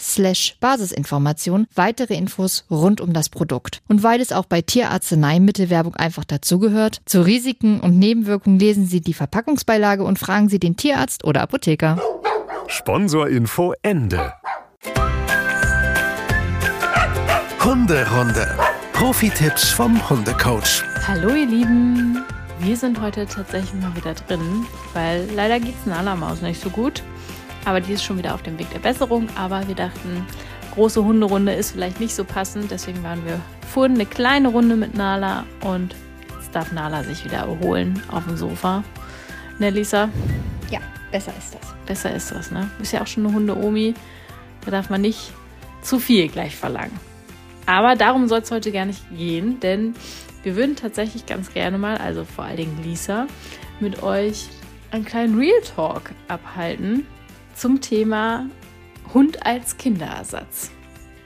slash Basisinformation weitere Infos rund um das Produkt. Und weil es auch bei Tierarzneimittelwerbung einfach dazugehört, zu Risiken und Nebenwirkungen lesen Sie die Verpackungsbeilage und fragen Sie den Tierarzt oder Apotheker. Sponsorinfo Ende. Hunderunde. Profi-Tipps vom Hundecoach. Hallo ihr Lieben. Wir sind heute tatsächlich mal wieder drin, weil leider geht es Nala Maus nicht so gut. Aber die ist schon wieder auf dem Weg der Besserung. Aber wir dachten, große Hunderunde ist vielleicht nicht so passend. Deswegen waren wir vorhin eine kleine Runde mit Nala und jetzt darf Nala sich wieder erholen auf dem Sofa. Ne, Lisa? Ja, besser ist das. Besser ist das, ne? Du bist ja auch schon eine Hunde-Omi. Da darf man nicht zu viel gleich verlangen. Aber darum soll es heute gar nicht gehen, denn wir würden tatsächlich ganz gerne mal, also vor allen Dingen Lisa, mit euch einen kleinen Real Talk abhalten zum Thema Hund als Kinderersatz.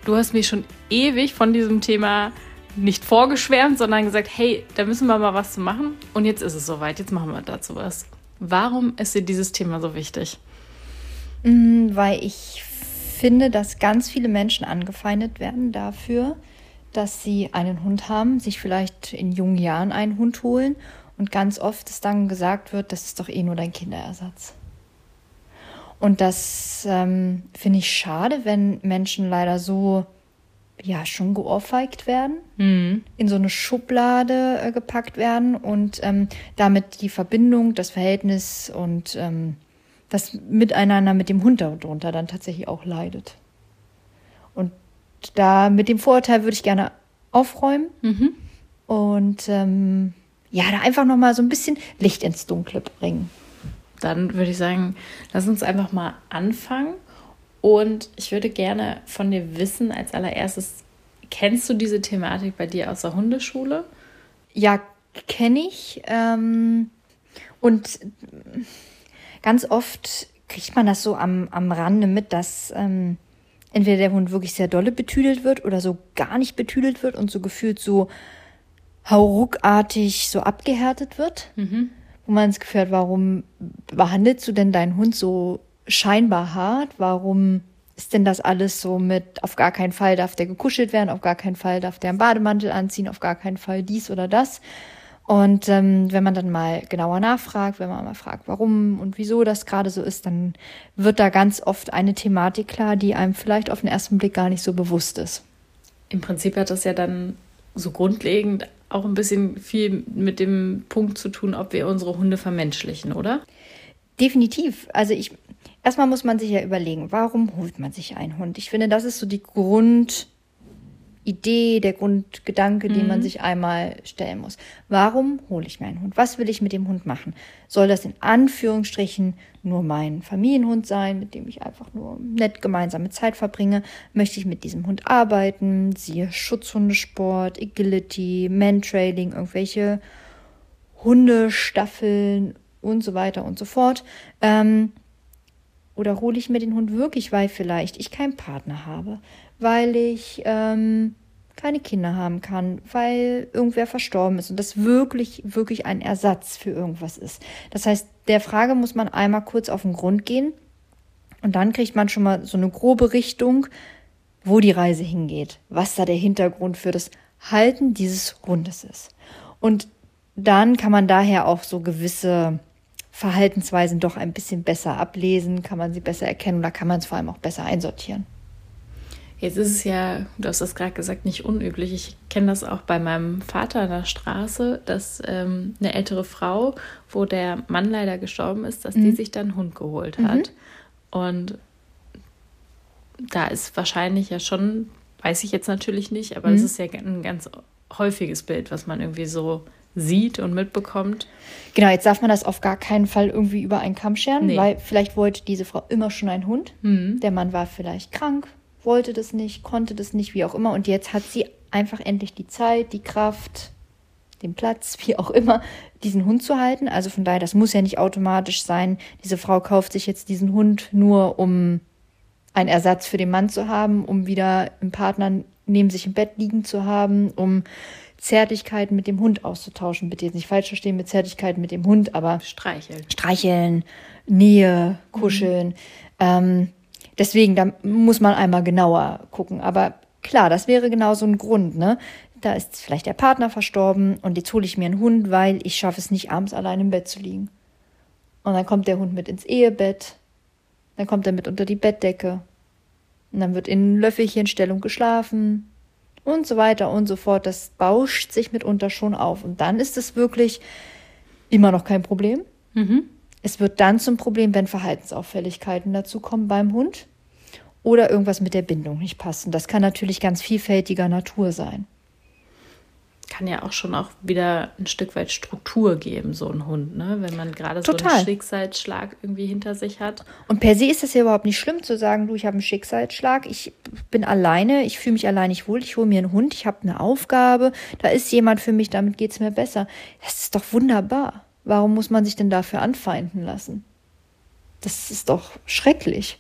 Du hast mir schon ewig von diesem Thema nicht vorgeschwärmt, sondern gesagt, hey, da müssen wir mal was zu machen. Und jetzt ist es soweit, jetzt machen wir dazu was. Warum ist dir dieses Thema so wichtig? Mm, weil ich finde, dass ganz viele Menschen angefeindet werden dafür, dass sie einen Hund haben, sich vielleicht in jungen Jahren einen Hund holen und ganz oft es dann gesagt wird, das ist doch eh nur dein Kinderersatz. Und das ähm, finde ich schade, wenn Menschen leider so ja schon geohrfeigt werden, mhm. in so eine Schublade äh, gepackt werden und ähm, damit die Verbindung, das Verhältnis und ähm, das Miteinander mit dem Hund darunter dann tatsächlich auch leidet. Und da mit dem Vorurteil würde ich gerne aufräumen mhm. und ähm, ja, da einfach noch mal so ein bisschen Licht ins Dunkle bringen dann würde ich sagen, lass uns einfach mal anfangen. Und ich würde gerne von dir wissen, als allererstes, kennst du diese Thematik bei dir aus der Hundeschule? Ja, kenne ich. Ähm, und ganz oft kriegt man das so am, am Rande mit, dass ähm, entweder der Hund wirklich sehr dolle betüdelt wird oder so gar nicht betüdelt wird und so gefühlt so hauruckartig so abgehärtet wird. Mhm wo man das Gefühl warum behandelst du denn deinen Hund so scheinbar hart? Warum ist denn das alles so mit, auf gar keinen Fall darf der gekuschelt werden, auf gar keinen Fall darf der einen Bademantel anziehen, auf gar keinen Fall dies oder das? Und ähm, wenn man dann mal genauer nachfragt, wenn man mal fragt, warum und wieso das gerade so ist, dann wird da ganz oft eine Thematik klar, die einem vielleicht auf den ersten Blick gar nicht so bewusst ist. Im Prinzip hat das ja dann so grundlegend auch ein bisschen viel mit dem Punkt zu tun, ob wir unsere Hunde vermenschlichen, oder? Definitiv. Also ich erstmal muss man sich ja überlegen, warum holt man sich einen Hund? Ich finde, das ist so die Grund Idee, der Grundgedanke, mhm. den man mhm. sich einmal stellen muss. Warum hole ich mir einen Hund? Was will ich mit dem Hund machen? Soll das in Anführungsstrichen nur mein Familienhund sein, mit dem ich einfach nur nett gemeinsame Zeit verbringe? Möchte ich mit diesem Hund arbeiten? Siehe Schutzhundesport, Agility, Mantrailing, irgendwelche Hundestaffeln und so weiter und so fort. Ähm, oder hole ich mir den Hund wirklich, weil vielleicht ich keinen Partner habe, weil ich ähm, keine Kinder haben kann, weil irgendwer verstorben ist und das wirklich, wirklich ein Ersatz für irgendwas ist. Das heißt, der Frage muss man einmal kurz auf den Grund gehen und dann kriegt man schon mal so eine grobe Richtung, wo die Reise hingeht, was da der Hintergrund für das Halten dieses Hundes ist. Und dann kann man daher auch so gewisse Verhaltensweisen doch ein bisschen besser ablesen, kann man sie besser erkennen oder kann man es vor allem auch besser einsortieren. Jetzt ist es ja, du hast das gerade gesagt, nicht unüblich. Ich kenne das auch bei meinem Vater an der Straße, dass ähm, eine ältere Frau, wo der Mann leider gestorben ist, dass mhm. die sich dann einen Hund geholt hat. Mhm. Und da ist wahrscheinlich ja schon, weiß ich jetzt natürlich nicht, aber mhm. das ist ja ein ganz häufiges Bild, was man irgendwie so sieht und mitbekommt. Genau, jetzt darf man das auf gar keinen Fall irgendwie über einen Kamm scheren, nee. weil vielleicht wollte diese Frau immer schon einen Hund. Mhm. Der Mann war vielleicht krank, wollte das nicht, konnte das nicht, wie auch immer. Und jetzt hat sie einfach endlich die Zeit, die Kraft, den Platz, wie auch immer, diesen Hund zu halten. Also von daher, das muss ja nicht automatisch sein. Diese Frau kauft sich jetzt diesen Hund nur, um einen Ersatz für den Mann zu haben, um wieder einen Partner neben sich im Bett liegen zu haben, um Zärtlichkeiten mit dem Hund auszutauschen. Bitte jetzt nicht falsch verstehen mit Zärtlichkeiten mit dem Hund, aber streicheln. Streicheln, Nähe, kuscheln. Mhm. Ähm, deswegen, da muss man einmal genauer gucken. Aber klar, das wäre genau so ein Grund, ne? Da ist vielleicht der Partner verstorben und jetzt hole ich mir einen Hund, weil ich schaffe es nicht, abends allein im Bett zu liegen. Und dann kommt der Hund mit ins Ehebett. Dann kommt er mit unter die Bettdecke. Und dann wird in Löffelchenstellung geschlafen und so weiter und so fort. Das bauscht sich mitunter schon auf. Und dann ist es wirklich immer noch kein Problem. Mhm. Es wird dann zum Problem, wenn Verhaltensauffälligkeiten dazukommen beim Hund oder irgendwas mit der Bindung nicht passt. Und das kann natürlich ganz vielfältiger Natur sein kann ja auch schon auch wieder ein Stück weit Struktur geben, so ein Hund, ne? wenn man gerade so einen Schicksalsschlag irgendwie hinter sich hat. Und per se ist es ja überhaupt nicht schlimm zu sagen, du, ich habe einen Schicksalsschlag, ich bin alleine, ich fühle mich allein nicht wohl, ich hole mir einen Hund, ich habe eine Aufgabe, da ist jemand für mich, damit geht es mir besser. Das ist doch wunderbar. Warum muss man sich denn dafür anfeinden lassen? Das ist doch schrecklich.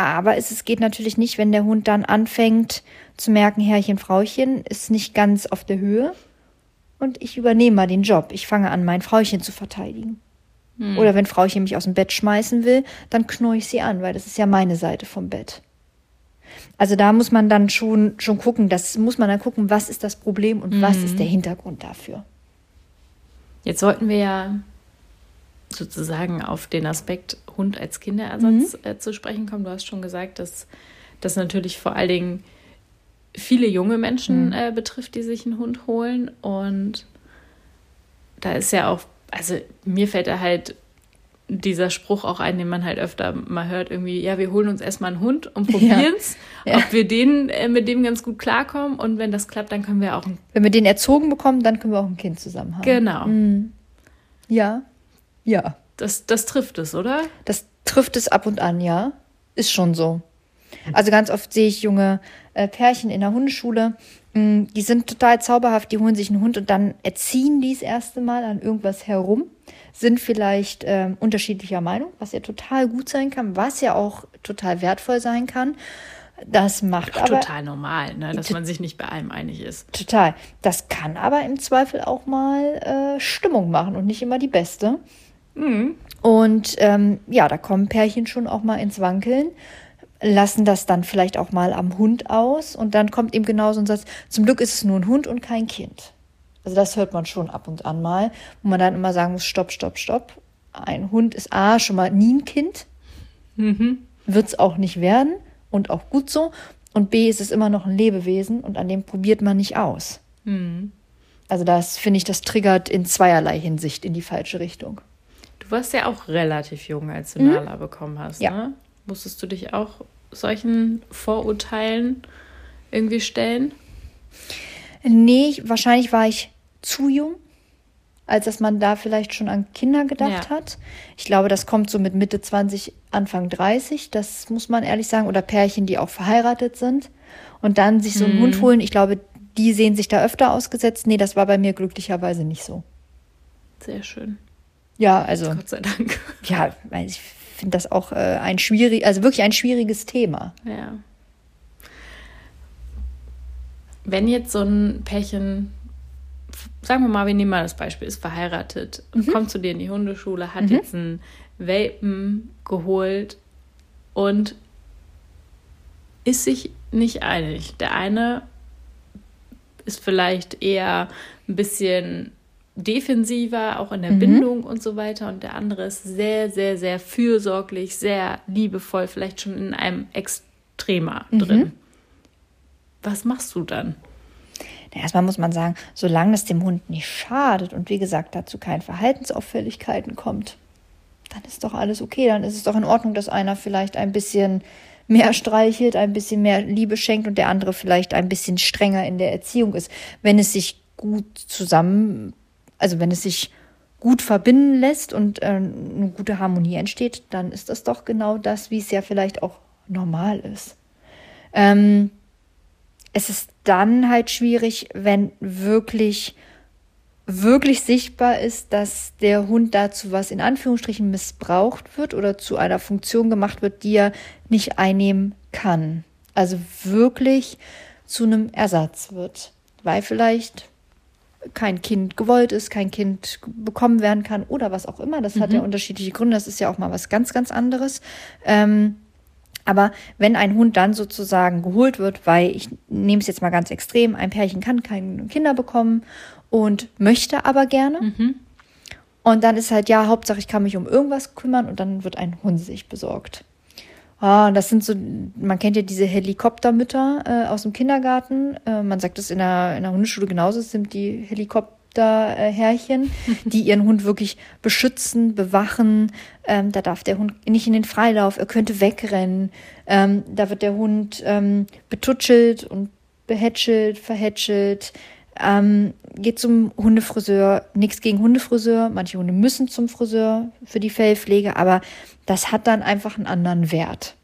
Aber es, es geht natürlich nicht, wenn der Hund dann anfängt zu merken, Herrchen, Frauchen ist nicht ganz auf der Höhe und ich übernehme mal den Job. Ich fange an, mein Frauchen zu verteidigen. Hm. Oder wenn Frauchen mich aus dem Bett schmeißen will, dann knurre ich sie an, weil das ist ja meine Seite vom Bett. Also da muss man dann schon, schon gucken, das muss man dann gucken, was ist das Problem und mhm. was ist der Hintergrund dafür. Jetzt sollten wir ja sozusagen auf den Aspekt Hund als Kinderersatz mhm. äh, zu sprechen kommen. Du hast schon gesagt, dass das natürlich vor allen Dingen viele junge Menschen mhm. äh, betrifft, die sich einen Hund holen. Und da ist ja auch, also mir fällt da halt dieser Spruch auch ein, den man halt öfter mal hört, irgendwie, ja, wir holen uns erstmal einen Hund und probieren es, ja. ob wir den äh, mit dem ganz gut klarkommen und wenn das klappt, dann können wir auch ein Wenn wir den erzogen bekommen, dann können wir auch ein Kind zusammen haben. Genau. Mhm. Ja. Ja. Das, das trifft es, oder? Das trifft es ab und an, ja. Ist schon so. Also ganz oft sehe ich junge äh, Pärchen in der Hundeschule, mh, mm, die sind total zauberhaft, die holen sich einen Hund und dann erziehen die das erste Mal an irgendwas herum, sind vielleicht äh, unterschiedlicher Meinung, was ja total gut sein kann, was ja auch total wertvoll sein kann. Das macht Ach, aber total normal, ne? dass man sich nicht bei allem einig ist. Total. Das kann aber im Zweifel auch mal äh, Stimmung machen und nicht immer die beste. Mhm. Und ähm, ja, da kommen Pärchen schon auch mal ins Wankeln, lassen das dann vielleicht auch mal am Hund aus und dann kommt eben genau so ein Satz, zum Glück ist es nur ein Hund und kein Kind. Also das hört man schon ab und an mal, wo man dann immer sagen muss, stopp, stopp, stopp. Ein Hund ist A, schon mal nie ein Kind, mhm. wird es auch nicht werden und auch gut so. Und B, ist es immer noch ein Lebewesen und an dem probiert man nicht aus. Mhm. Also das finde ich, das triggert in zweierlei Hinsicht in die falsche Richtung. Du warst ja auch relativ jung, als du mhm. Nala bekommen hast. Ja. Ne? Musstest du dich auch solchen Vorurteilen irgendwie stellen? Nee, wahrscheinlich war ich zu jung, als dass man da vielleicht schon an Kinder gedacht ja. hat. Ich glaube, das kommt so mit Mitte 20, Anfang 30, das muss man ehrlich sagen, oder Pärchen, die auch verheiratet sind und dann sich so einen mhm. Hund holen. Ich glaube, die sehen sich da öfter ausgesetzt. Nee, das war bei mir glücklicherweise nicht so. Sehr schön. Ja, also. Gott sei Dank. Ja, ich finde das auch äh, ein schwierig, also wirklich ein schwieriges Thema. Ja. Wenn jetzt so ein Pärchen, sagen wir mal, wir nehmen mal das Beispiel, ist verheiratet und mhm. kommt zu dir in die Hundeschule, hat mhm. jetzt einen Welpen geholt und ist sich nicht einig. Der eine ist vielleicht eher ein bisschen defensiver, auch in der Bindung und so weiter. Und der andere ist sehr, sehr, sehr fürsorglich, sehr liebevoll, vielleicht schon in einem Extremer drin. Was machst du dann? Na, erstmal muss man sagen, solange es dem Hund nicht schadet und wie gesagt dazu keine Verhaltensauffälligkeiten kommt, dann ist doch alles okay. Dann ist es doch in Ordnung, dass einer vielleicht ein bisschen mehr streichelt, ein bisschen mehr Liebe schenkt und der andere vielleicht ein bisschen strenger in der Erziehung ist. Wenn es sich gut zusammen, also wenn es sich gut verbinden lässt und äh, eine gute Harmonie entsteht, dann ist das doch genau das, wie es ja vielleicht auch normal ist. Ähm, es ist dann halt schwierig, wenn wirklich, wirklich sichtbar ist, dass der Hund dazu was in Anführungsstrichen missbraucht wird oder zu einer Funktion gemacht wird, die er nicht einnehmen kann. Also wirklich zu einem Ersatz wird, weil vielleicht kein Kind gewollt ist, kein Kind bekommen werden kann oder was auch immer. Das hat ja unterschiedliche Gründe. Das ist ja auch mal was ganz, ganz anderes. Ähm, aber wenn ein Hund dann sozusagen geholt wird, weil ich nehme es jetzt mal ganz extrem, ein Pärchen kann keine Kinder bekommen und möchte aber gerne. Und dann ist halt, ja, Hauptsache ich kann mich um irgendwas kümmern und dann wird ein Hund sich besorgt. Ah, das sind so, man kennt ja diese Helikoptermütter äh, aus dem Kindergarten. Äh, man sagt das in der, in der Hundeschule genauso, es sind die Helikopterherrchen, die ihren Hund wirklich beschützen, bewachen. Ähm, da darf der Hund nicht in den Freilauf, er könnte wegrennen. Ähm, da wird der Hund ähm, betutschelt und behätschelt, verhätschelt. Ähm, geht zum Hundefriseur, nichts gegen Hundefriseur. Manche Hunde müssen zum Friseur für die Fellpflege, aber das hat dann einfach einen anderen Wert.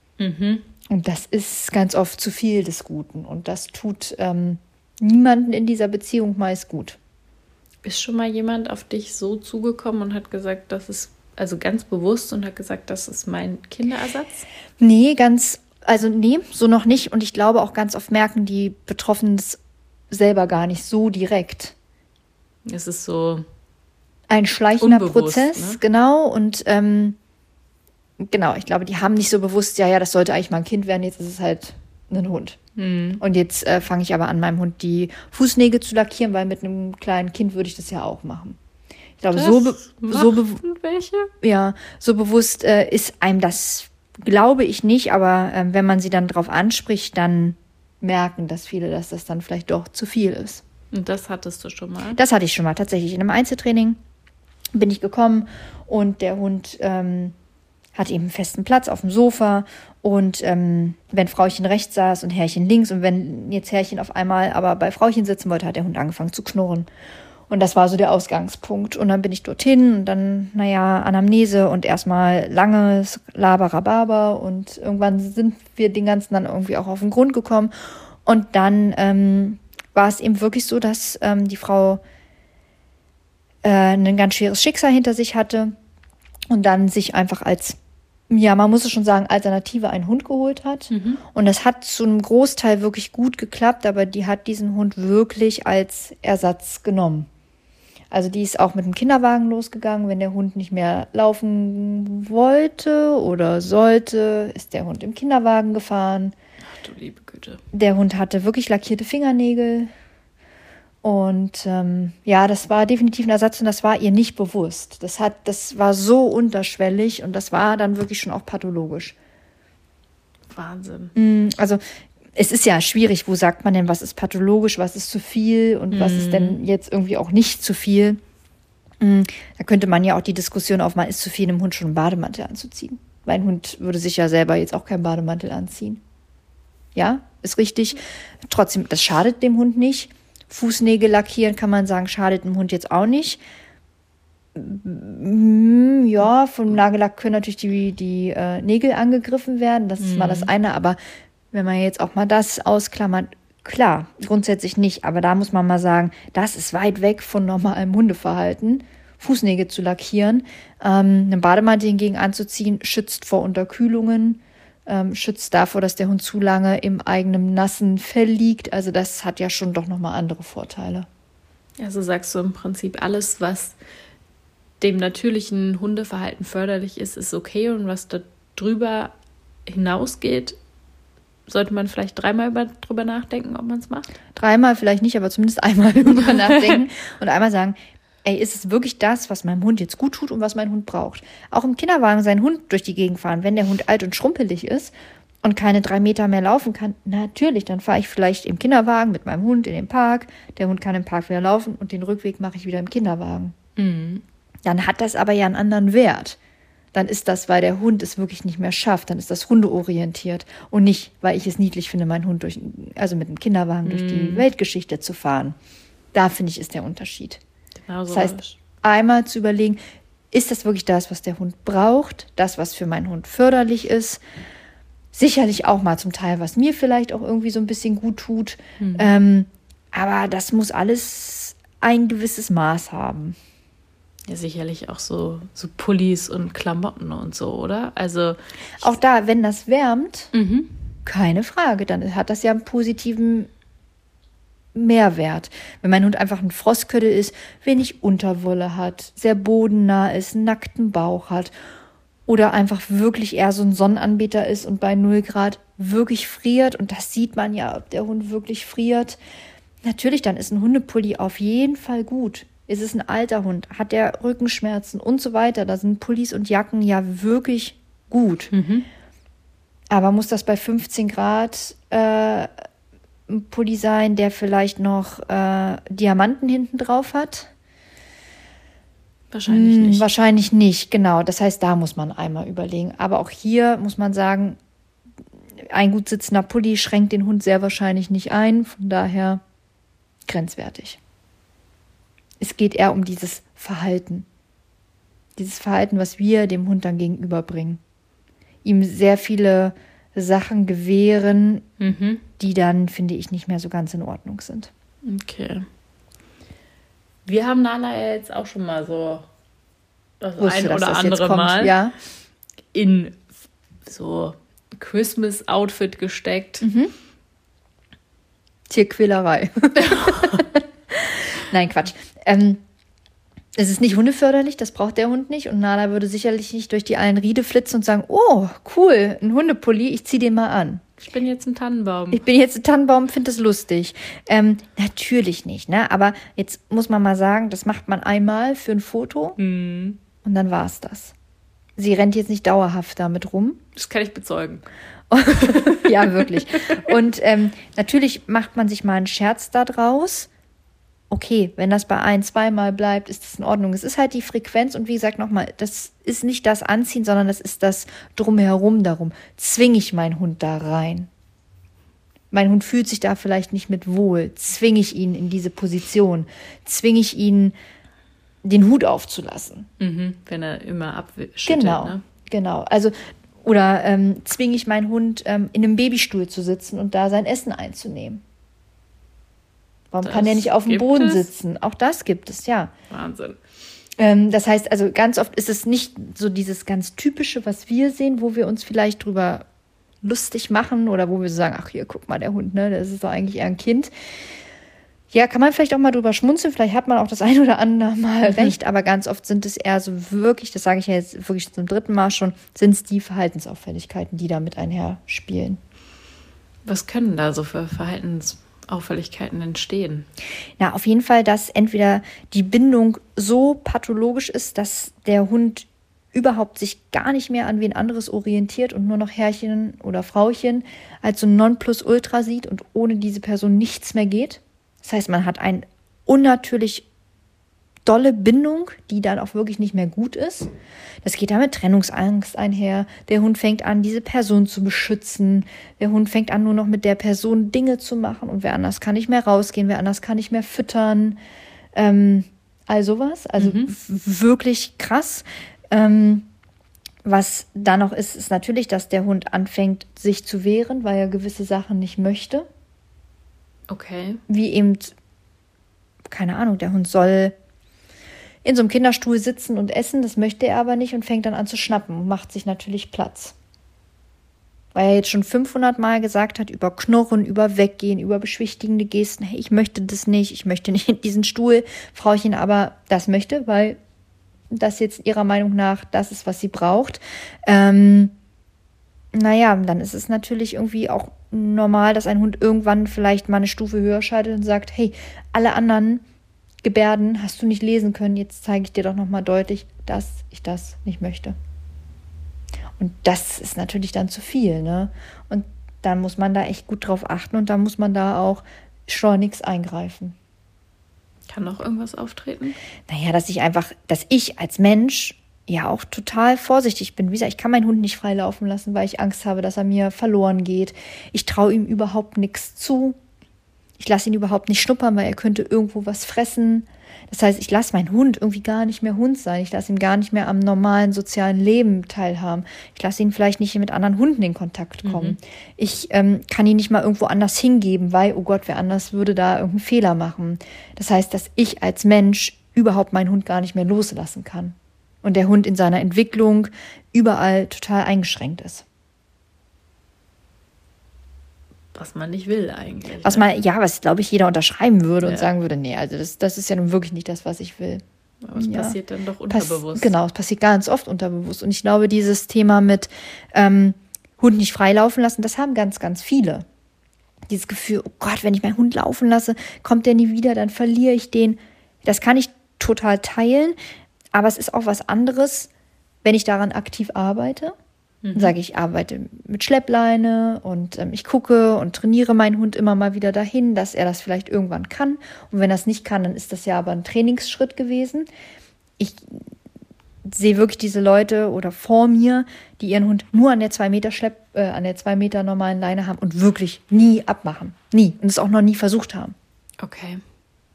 Und das ist ganz oft zu viel des Guten. Und das tut ähm, niemanden in dieser Beziehung meist gut. Ist schon mal jemand auf dich so zugekommen und hat gesagt, das ist, also ganz bewusst und hat gesagt, das ist mein Kinderersatz? Nee, ganz, also nee, so noch nicht. Und ich glaube auch ganz oft merken die Betroffenen selber gar nicht so direkt. Es ist so, Ein schleichender Prozess, ne? genau. Und ähm, genau, ich glaube, die haben nicht so bewusst, ja, ja, das sollte eigentlich mal ein Kind werden, jetzt ist es halt ein Hund. Und jetzt äh, fange ich aber an, meinem Hund die Fußnägel zu lackieren, weil mit einem kleinen Kind würde ich das ja auch machen. Ich glaube, so, be so, be welche? ja, so bewusst äh, ist einem das, glaube ich nicht, aber ähm, wenn man sie dann drauf anspricht, dann merken das viele, dass das dann vielleicht doch zu viel ist. Und das hattest du schon mal. Das hatte ich schon mal tatsächlich in einem Einzeltraining. Bin ich gekommen und der Hund ähm, hat eben einen festen Platz auf dem Sofa. Und ähm, wenn Frauchen rechts saß und Herrchen links und wenn jetzt Herrchen auf einmal aber bei Frauchen sitzen wollte, hat der Hund angefangen zu knurren. Und das war so der Ausgangspunkt. Und dann bin ich dorthin und dann, naja, Anamnese und erstmal langes Laberababa und irgendwann sind wir den ganzen dann irgendwie auch auf den Grund gekommen. Und dann ähm, war es eben wirklich so, dass ähm, die Frau äh, ein ganz schweres Schicksal hinter sich hatte und dann sich einfach als, ja, man muss es schon sagen, Alternative einen Hund geholt hat. Und das hat zu einem Großteil wirklich gut geklappt, aber die hat diesen Hund wirklich als Ersatz genommen. Also die ist auch mit dem Kinderwagen losgegangen. Wenn der Hund nicht mehr laufen wollte oder sollte, ist der Hund im Kinderwagen gefahren. Ach du liebe Güte. Der Hund hatte wirklich lackierte Fingernägel. Und ähm, ja, das war definitiv ein Ersatz und das war ihr nicht bewusst. Das hat, das war so unterschwellig und das war dann wirklich schon auch pathologisch. Wahnsinn. Mm, Also es ist ja schwierig, wo sagt man denn, was ist pathologisch, was ist zu viel und was ist denn jetzt irgendwie auch nicht zu viel. Mm, Da könnte man ja auch die Diskussion aufmachen, ist zu viel einem Hund schon einen Bademantel anzuziehen. Mein Hund würde sich ja selber jetzt auch keinen Bademantel anziehen. Ja, ist richtig. Trotzdem, das schadet dem Hund nicht. Fußnägel lackieren kann man sagen, schadet dem Hund jetzt auch nicht. Mm, Ja, vom Nagellack können natürlich die, die äh, Nägel angegriffen werden. Das ist mal das eine. Aber wenn man jetzt auch mal das ausklammert, klar, grundsätzlich nicht. Aber da muss man mal sagen, das ist weit weg von normalem Hundeverhalten. Fußnägel zu lackieren. Ähm, einen Bademantel hingegen anzuziehen, schützt vor Unterkühlungen, ähm, schützt davor, dass der Hund zu lange im eigenen nassen Fell liegt. Also das hat ja schon doch nochmal andere Vorteile. Also sagst du im Prinzip, alles, was dem natürlichen Hundeverhalten förderlich ist, ist okay und was da drüber hinausgeht, sollte man vielleicht dreimal über, drüber nachdenken, ob man es macht. Dreimal vielleicht nicht, aber zumindest einmal drüber nachdenken und einmal sagen, ey, ist es wirklich das, was meinem Hund jetzt gut tut und was mein Hund braucht? Auch im Kinderwagen seinen Hund durch die Gegend fahren, wenn der Hund alt und schrumpelig ist und keine drei Meter mehr laufen kann, natürlich, dann fahre ich vielleicht im Kinderwagen mit meinem Hund in den Park. Der Hund kann im Park wieder laufen und den Rückweg mache ich wieder im Kinderwagen. Mhm. Dann hat das aber ja einen anderen Wert. Dann ist das, weil der Hund es wirklich nicht mehr schafft, dann ist das hundeorientiert und nicht, weil ich es niedlich finde, meinen Hund durch, also mit dem Kinderwagen durch die Weltgeschichte zu fahren. Da finde ich, ist der Unterschied. Genau so Das heißt, einmal zu überlegen, ist das wirklich das, was der Hund braucht, das, was für meinen Hund förderlich ist? Sicherlich auch mal zum Teil, was mir vielleicht auch irgendwie so ein bisschen gut tut. Ähm, aber das muss alles ein gewisses Maß haben. Ja, sicherlich auch so, so Pullis und Klamotten und so, oder? Also, Auch da, wenn das wärmt, mhm. keine Frage, dann hat das ja einen positiven Mehrwert. Wenn mein Hund einfach ein Frostköttel ist, wenig Unterwolle hat, sehr bodennah ist, einen nackten Bauch hat oder einfach wirklich eher so ein Sonnenanbeter ist und bei 0 Grad wirklich friert und das sieht man ja, ob der Hund wirklich friert. Natürlich, dann ist ein Hundepulli auf jeden Fall gut. Ist es ein alter Hund? Hat der Rückenschmerzen und so weiter? Da sind Pullis und Jacken ja wirklich gut. Aber muss das bei 15 Grad äh, ein Pulli sein, der vielleicht noch äh, Diamanten hinten drauf hat? wahrscheinlich Hm, nicht. Wahrscheinlich nicht, genau. Das heißt, da muss man einmal überlegen. Aber auch hier muss man sagen, ein gut sitzender Pulli schränkt den Hund sehr wahrscheinlich nicht ein. Von daher grenzwertig. Es geht eher um dieses Verhalten. Dieses Verhalten, was wir dem Hund dann gegenüberbringen. Ihm sehr viele Sachen gewähren, Mhm. die dann, finde ich, nicht mehr so ganz in Ordnung sind. Okay. Wir haben Nala ja jetzt auch schon mal so das Wusste, ein oder das andere. Mal Ja. in so Christmas-Outfit gesteckt. Mhm. Tierquälerei. Nein, Quatsch. Ähm, es ist nicht hundeförderlich, das braucht der Hund nicht. Und Nala würde sicherlich nicht durch die Allenriede flitzen und sagen, oh, cool, ein Hundepulli, ich zieh den mal an. Ich bin jetzt ein Tannenbaum. Ich bin jetzt ein Tannenbaum, finde das lustig. Ähm, natürlich nicht, ne? Aber jetzt muss man mal sagen, das macht man einmal für ein Foto Mhm. und dann war's das. Sie rennt jetzt nicht dauerhaft damit rum. Das kann ich bezeugen. ja, wirklich. Und ähm, natürlich macht man sich mal einen Scherz da draus. Okay, wenn das bei ein, zweimal bleibt, ist das in Ordnung. Es ist halt die Frequenz und wie gesagt nochmal, das ist nicht das Anziehen, sondern das ist das Drumherum darum. Zwinge ich meinen Hund da rein? Mein Hund fühlt sich da vielleicht nicht mit wohl. Zwinge ich ihn in diese Position? Zwinge ich ihn, den Hut aufzulassen? Mhm. Wenn er immer abschüttet. Genau, Ne? genau. Also oder ähm, zwinge ich meinen Hund ähm, in einem Babystuhl zu sitzen und da sein Essen einzunehmen? Warum Das kann er nicht auf dem Boden es? sitzen? Auch das gibt es, ja. Wahnsinn. Ähm, das heißt also, ganz oft ist es nicht so dieses ganz typische, was wir sehen, wo wir uns vielleicht drüber lustig machen oder wo wir so sagen, ach hier, guck mal, der Hund, ne, das ist doch eigentlich eher ein Kind. Ja, kann man vielleicht auch mal drüber schmunzeln, vielleicht hat man auch das ein oder andere Mal recht, aber ganz oft sind es eher so wirklich, das sage ich ja jetzt wirklich zum dritten Mal schon, sind es die Verhaltensauffälligkeiten, die damit einherspielen. Was können da so für Verhaltensauffälligkeiten entstehen? Na, auf jeden Fall, dass entweder die Bindung so pathologisch ist, dass der Hund überhaupt sich gar nicht mehr an wen anderes orientiert und nur noch Herrchen oder Frauchen als so ein Nonplusultra sieht und ohne diese Person nichts mehr geht. Das heißt, man hat eine unnatürlich dolle Bindung, die dann auch wirklich nicht mehr gut ist. Das geht da mit Trennungsangst einher. Der Hund fängt an, diese Person zu beschützen. Der Hund fängt an, nur noch mit der Person Dinge zu machen und wer anders kann nicht mehr rausgehen, wer anders kann nicht mehr füttern. Ähm, all sowas. Also w- wirklich krass. Ähm, was da noch ist, ist natürlich, dass der Hund anfängt, sich zu wehren, weil er gewisse Sachen nicht möchte Okay. wie eben, keine Ahnung, der Hund soll in so einem Kinderstuhl sitzen und essen, das möchte er aber nicht und fängt dann an zu schnappen und macht sich natürlich Platz. Weil er jetzt schon 500 Mal gesagt hat, über Knurren, über Weggehen, über beschwichtigende Gesten, hey, ich möchte das nicht, ich möchte nicht in diesen Stuhl, Frauchen aber das möchte, weil das jetzt ihrer Meinung nach das ist, was sie braucht. Ähm, naja, dann ist es natürlich irgendwie auch normal, dass ein Hund irgendwann vielleicht mal eine Stufe höher schaltet und sagt, hey, alle anderen Gebärden hast du nicht lesen können, jetzt zeige ich dir doch nochmal deutlich, dass ich das nicht möchte. Und das ist natürlich dann zu viel, ne? Und dann muss man da echt gut drauf achten und dann muss man da auch schleunigst eingreifen. Kann noch irgendwas auftreten? Naja, dass ich einfach, dass ich als Mensch ja auch total vorsichtig bin. Wie gesagt, ich kann meinen Hund nicht freilaufen lassen, weil ich Angst habe, dass er mir verloren geht. Ich traue ihm überhaupt nichts zu. Ich lasse ihn überhaupt nicht schnuppern, weil er könnte irgendwo was fressen. Das heißt, ich lasse meinen Hund irgendwie gar nicht mehr Hund sein. Ich lasse ihn gar nicht mehr am normalen sozialen Leben teilhaben. Ich lasse ihn vielleicht nicht mit anderen Hunden in Kontakt kommen. Mhm. Ich ähm, kann ihn nicht mal irgendwo anders hingeben, weil, oh Gott, wer anders würde da irgendeinen Fehler machen. Das heißt, dass ich als Mensch überhaupt meinen Hund gar nicht mehr loslassen kann. Und der Hund in seiner Entwicklung überall total eingeschränkt ist. Was man nicht will eigentlich. Was man, ja, was glaube ich jeder unterschreiben würde ja. und sagen würde, nee, also das, das ist ja nun wirklich nicht das, was ich will. Aber es ja. passiert dann doch unterbewusst. Pass, genau, es passiert ganz oft unterbewusst. Und ich glaube, dieses Thema mit ähm, Hund nicht freilaufen lassen, das haben ganz, ganz viele. Dieses Gefühl, oh Gott, wenn ich meinen Hund laufen lasse, kommt der nie wieder, dann verliere ich den. Das kann ich total teilen, aber es ist auch was anderes, wenn ich daran aktiv arbeite Mhm. Sage ich, arbeite mit Schleppleine und ähm, ich gucke und trainiere meinen Hund immer mal wieder dahin, dass er das vielleicht irgendwann kann. Und wenn er es nicht kann, dann ist das ja aber ein Trainingsschritt gewesen. Ich sehe wirklich diese Leute oder vor mir, die ihren Hund nur an der zwei Meter Schlepp, äh, an der zwei Meter normalen Leine haben und wirklich nie abmachen. Nie. Und es auch noch nie versucht haben. Okay.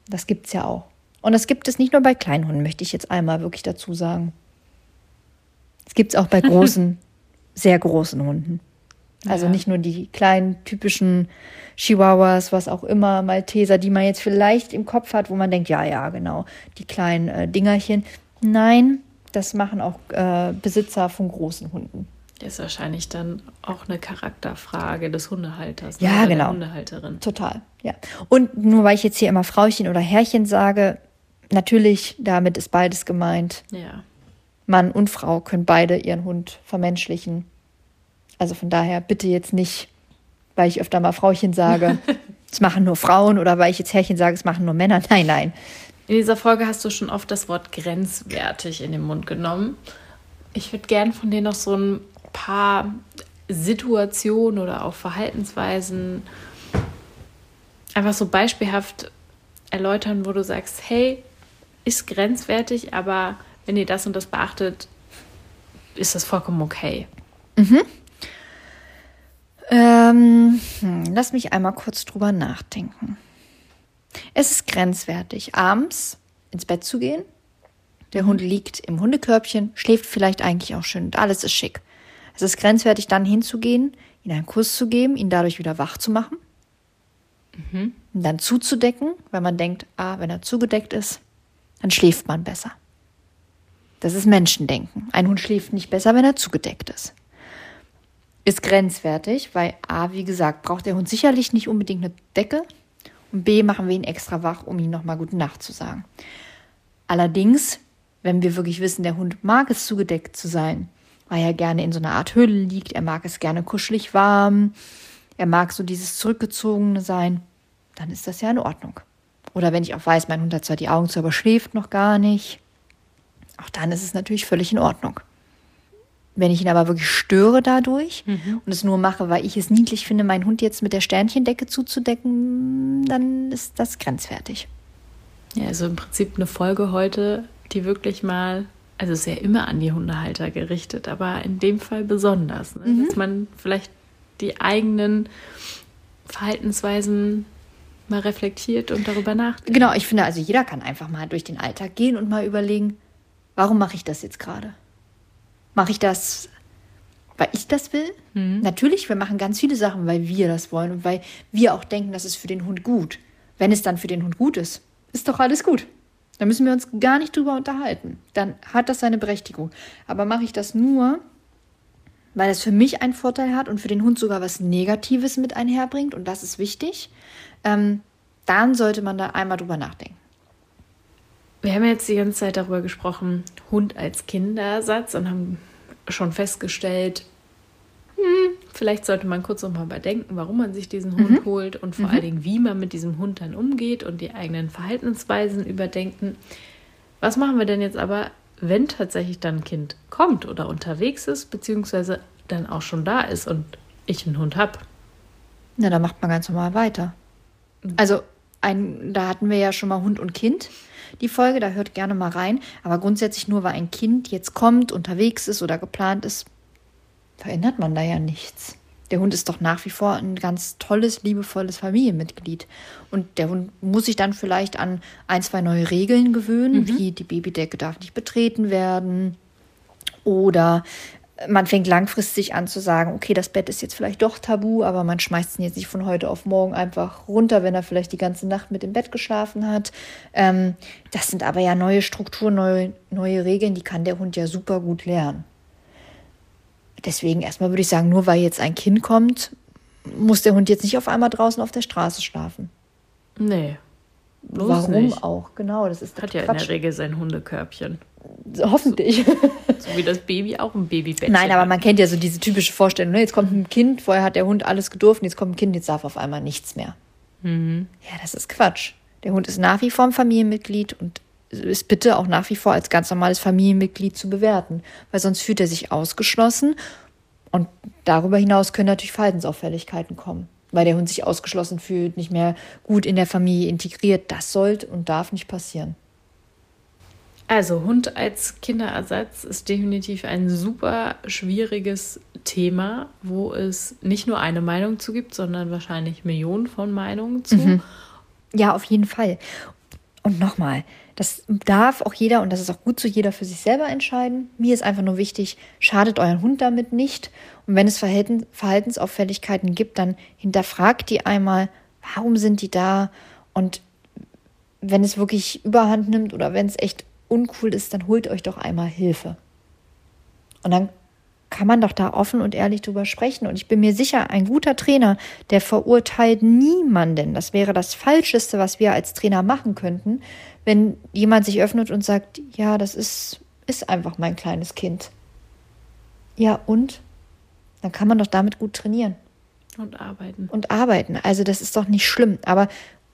Das gibt es ja auch. Und das gibt es nicht nur bei Kleinhunden, möchte ich jetzt einmal wirklich dazu sagen. Es gibt es auch bei großen sehr großen Hunden. Also ja. nicht nur die kleinen typischen Chihuahuas, was auch immer, Malteser, die man jetzt vielleicht im Kopf hat, wo man denkt, ja, ja, genau, die kleinen äh, Dingerchen. Nein, das machen auch äh, Besitzer von großen Hunden. Das ist wahrscheinlich dann auch eine Charakterfrage des Hundehalters. Ne? Ja, genau. Hundehalterin. Total, ja. Und nur weil ich jetzt hier immer Frauchen oder Herrchen sage, natürlich, damit ist beides gemeint. Ja. Mann und Frau können beide ihren Hund vermenschlichen. Also von daher bitte jetzt nicht, weil ich öfter mal Frauchen sage, es machen nur Frauen oder weil ich jetzt Herrchen sage, es machen nur Männer. Nein, nein. In dieser Folge hast du schon oft das Wort grenzwertig in den Mund genommen. Ich würde gern von dir noch so ein paar Situationen oder auch Verhaltensweisen einfach so beispielhaft erläutern, wo du sagst, hey, ist grenzwertig, aber wenn ihr das und das beachtet, ist das vollkommen okay. Mhm. Ähm, hm, lass mich einmal kurz drüber nachdenken. Es ist grenzwertig, abends ins Bett zu gehen. Der Hund liegt im Hundekörbchen, schläft vielleicht eigentlich auch schön und alles ist schick. Es ist grenzwertig, dann hinzugehen, ihm einen Kuss zu geben, ihn dadurch wieder wach zu machen. Mhm. Und dann zuzudecken, weil man denkt, ah, wenn er zugedeckt ist, dann schläft man besser. Das ist Menschendenken. Ein Hund schläft nicht besser, wenn er zugedeckt ist. Ist grenzwertig, weil A, wie gesagt, braucht der Hund sicherlich nicht unbedingt eine Decke und B, machen wir ihn extra wach, um ihm nochmal gute Nacht zu sagen. Allerdings, wenn wir wirklich wissen, der Hund mag es zugedeckt zu sein, weil er gerne in so einer Art Höhle liegt, er mag es gerne kuschelig warm, er mag so dieses zurückgezogene sein, dann ist das ja in Ordnung. Oder wenn ich auch weiß, mein Hund hat zwar die Augen zu, aber schläft noch gar nicht, auch dann ist es natürlich völlig in Ordnung. Wenn ich ihn aber wirklich störe dadurch mhm. und es nur mache, weil ich es niedlich finde, meinen Hund jetzt mit der Sternchendecke zuzudecken, dann ist das grenzwertig. Ja, also im Prinzip eine Folge heute, die wirklich mal, also ist ja immer an die Hundehalter gerichtet, aber in dem Fall besonders, ne? mhm. dass man vielleicht die eigenen Verhaltensweisen mal reflektiert und darüber nachdenkt. Genau, ich finde, also jeder kann einfach mal durch den Alltag gehen und mal überlegen, warum mache ich das jetzt gerade? Mache ich das, weil ich das will? Mhm. Natürlich, wir machen ganz viele Sachen, weil wir das wollen und weil wir auch denken, das ist für den Hund gut. Wenn es dann für den Hund gut ist, ist doch alles gut. Da müssen wir uns gar nicht drüber unterhalten. Dann hat das seine Berechtigung. Aber mache ich das nur, weil es für mich einen Vorteil hat und für den Hund sogar was Negatives mit einherbringt, und das ist wichtig, ähm, dann sollte man da einmal drüber nachdenken. Wir haben jetzt die ganze Zeit darüber gesprochen, Hund als Kindersatz und haben schon festgestellt, Vielleicht sollte man kurz nochmal überdenken, warum man sich diesen Hund holt und vor allen Dingen, wie man mit diesem Hund dann umgeht und die eigenen Verhaltensweisen überdenken. Was machen wir denn jetzt aber, wenn tatsächlich dann ein Kind kommt oder unterwegs ist, beziehungsweise dann auch schon da ist und ich einen Hund habe? Na, da macht man ganz normal weiter. Also, ein, da hatten wir ja schon mal Hund und Kind, die Folge, da hört gerne mal rein. Aber grundsätzlich nur, weil ein Kind jetzt kommt, unterwegs ist oder geplant ist, verändert man da ja nichts. Der Hund ist doch nach wie vor ein ganz tolles, liebevolles Familienmitglied. Und der Hund muss sich dann vielleicht an ein, zwei neue Regeln gewöhnen, wie die Babydecke darf nicht betreten werden. Oder man fängt langfristig an zu sagen, okay, das Bett ist jetzt vielleicht doch tabu, aber man schmeißt ihn jetzt nicht von heute auf morgen einfach runter, wenn er vielleicht die ganze Nacht mit im Bett geschlafen hat. Ähm, das sind aber ja neue Strukturen, neue, neue Regeln, die kann der Hund ja super gut lernen. Deswegen erstmal würde ich sagen, nur weil jetzt ein Kind kommt, muss der Hund jetzt nicht auf einmal draußen auf der Straße schlafen. Nee. Warum nicht. auch? Genau, das ist Hat ja in der Regel sein Hundekörbchen. Hoffentlich. So wie das Baby auch ein Babybettchen Nein, aber man kennt ja so diese typische Vorstellung. Ne? Jetzt kommt ein Kind, vorher hat der Hund alles gedurft, und jetzt kommt ein Kind, jetzt darf auf einmal nichts mehr. Ja, das ist Quatsch. Der Hund ist nach wie vor ein Familienmitglied und ist bitte auch nach wie vor als ganz normales Familienmitglied zu bewerten, weil sonst fühlt er sich ausgeschlossen und darüber hinaus können natürlich Verhaltensauffälligkeiten kommen, weil der Hund sich ausgeschlossen fühlt, nicht mehr gut in der Familie integriert. Das sollte und darf nicht passieren. Also Hund als Kinderersatz ist definitiv ein super schwieriges Thema, wo es nicht nur eine Meinung zu gibt, sondern wahrscheinlich Millionen von Meinungen zu. Ja, auf jeden Fall. Und nochmal, das darf auch jeder, und das ist auch gut so, jeder für sich selber entscheiden. Mir ist einfach nur wichtig, schadet euren Hund damit nicht. Und wenn es Verhalten, Verhaltensauffälligkeiten gibt, dann hinterfragt die einmal, warum sind die da? Und wenn es wirklich überhand nimmt oder wenn es echt uncool ist, dann holt euch doch einmal Hilfe. Und dann kann man doch da offen und ehrlich drüber sprechen. Und ich bin mir sicher, ein guter Trainer, der verurteilt niemanden. Das wäre das Falscheste, was wir als Trainer machen könnten, wenn jemand sich öffnet und sagt, ja, das ist, ist einfach mein kleines Kind. Ja, und? Dann kann man doch damit gut trainieren Und arbeiten. und arbeiten. Also das ist doch nicht schlimm. Aber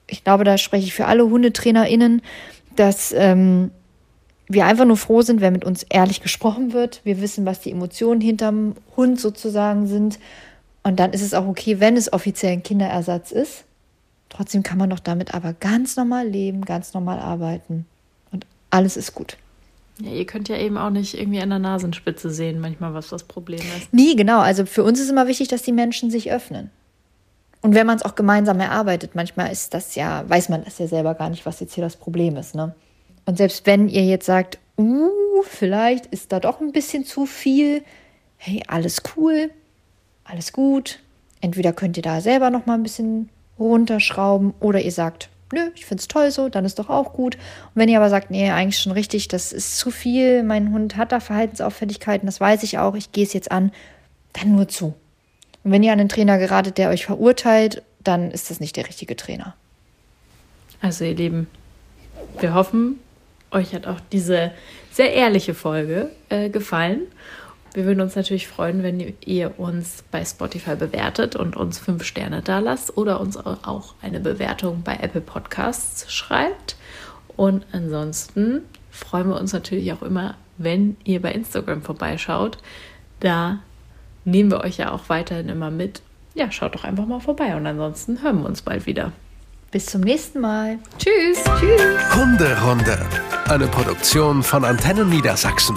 ich glaube, da spreche ich für alle HundetrainerInnen, dass ähm, wir einfach nur froh sind, wenn mit uns ehrlich gesprochen wird. Wir wissen, was die Emotionen hinterm Hund sozusagen sind. Und dann ist es auch okay, wenn es offiziell ein Kinderersatz ist. Trotzdem kann man doch damit aber ganz normal leben, ganz normal arbeiten. Und alles ist gut. Ja, ihr könnt ja eben auch nicht irgendwie an der Nasenspitze sehen, manchmal, was das Problem ist. Nie, genau. Also für uns ist immer wichtig, dass die Menschen sich öffnen. Und wenn man es auch gemeinsam erarbeitet, manchmal ist das ja, weiß man das ja selber gar nicht, was jetzt hier das Problem ist. Ne? Und selbst wenn ihr jetzt sagt, uh, vielleicht ist da doch ein bisschen zu viel, hey, alles cool, alles gut. Entweder könnt ihr da selber noch mal ein bisschen runterschrauben oder ihr sagt, nö, ich finde es toll so, dann ist doch auch gut. Und wenn ihr aber sagt, nee, eigentlich schon richtig, das ist zu viel, mein Hund hat da Verhaltensauffälligkeiten, das weiß ich auch, ich gehe es jetzt an, dann nur zu. Und wenn ihr an einen Trainer geratet, der euch verurteilt, dann ist das nicht der richtige Trainer. Also ihr Lieben, wir hoffen, euch hat auch diese sehr ehrliche Folge äh, gefallen. Wir würden uns natürlich freuen, wenn ihr uns bei Spotify bewertet und uns fünf Sterne da lasst oder uns auch eine Bewertung bei Apple Podcasts schreibt. Und ansonsten freuen wir uns natürlich auch immer, wenn ihr bei Instagram vorbeischaut. Da nehmen wir euch ja auch weiterhin immer mit. Ja, schaut doch einfach mal vorbei und ansonsten hören wir uns bald wieder. Bis zum nächsten Mal. Tschüss! Tschüss. Hunderunde. Eine Produktion von Antennen Niedersachsen.